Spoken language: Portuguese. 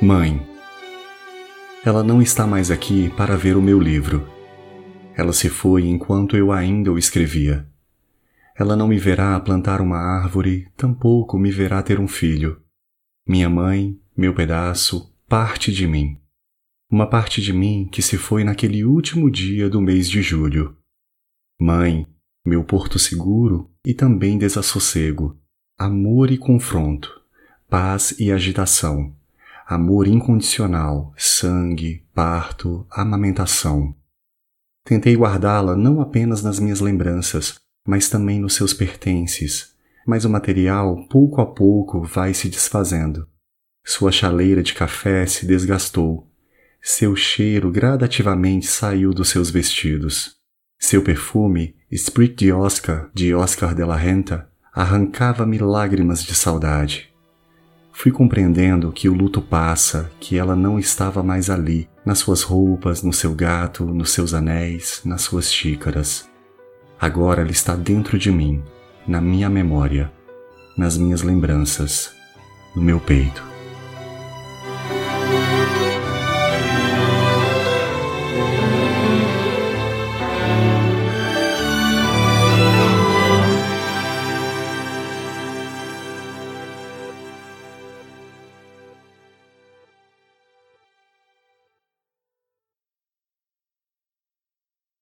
Mãe. Ela não está mais aqui para ver o meu livro. Ela se foi enquanto eu ainda o escrevia. Ela não me verá plantar uma árvore, tampouco me verá ter um filho. Minha mãe, meu pedaço, parte de mim. Uma parte de mim que se foi naquele último dia do mês de julho. Mãe, meu porto seguro e também desassossego, amor e confronto, paz e agitação, amor incondicional, sangue, parto, amamentação. Tentei guardá-la não apenas nas minhas lembranças, mas também nos seus pertences, mas o material pouco a pouco vai se desfazendo. Sua chaleira de café se desgastou. Seu cheiro gradativamente saiu dos seus vestidos. Seu perfume, Sprit de Oscar, de Oscar de la Renta, arrancava-me lágrimas de saudade. Fui compreendendo que o luto passa, que ela não estava mais ali, nas suas roupas, no seu gato, nos seus anéis, nas suas xícaras. Agora ela está dentro de mim, na minha memória, nas minhas lembranças, no meu peito.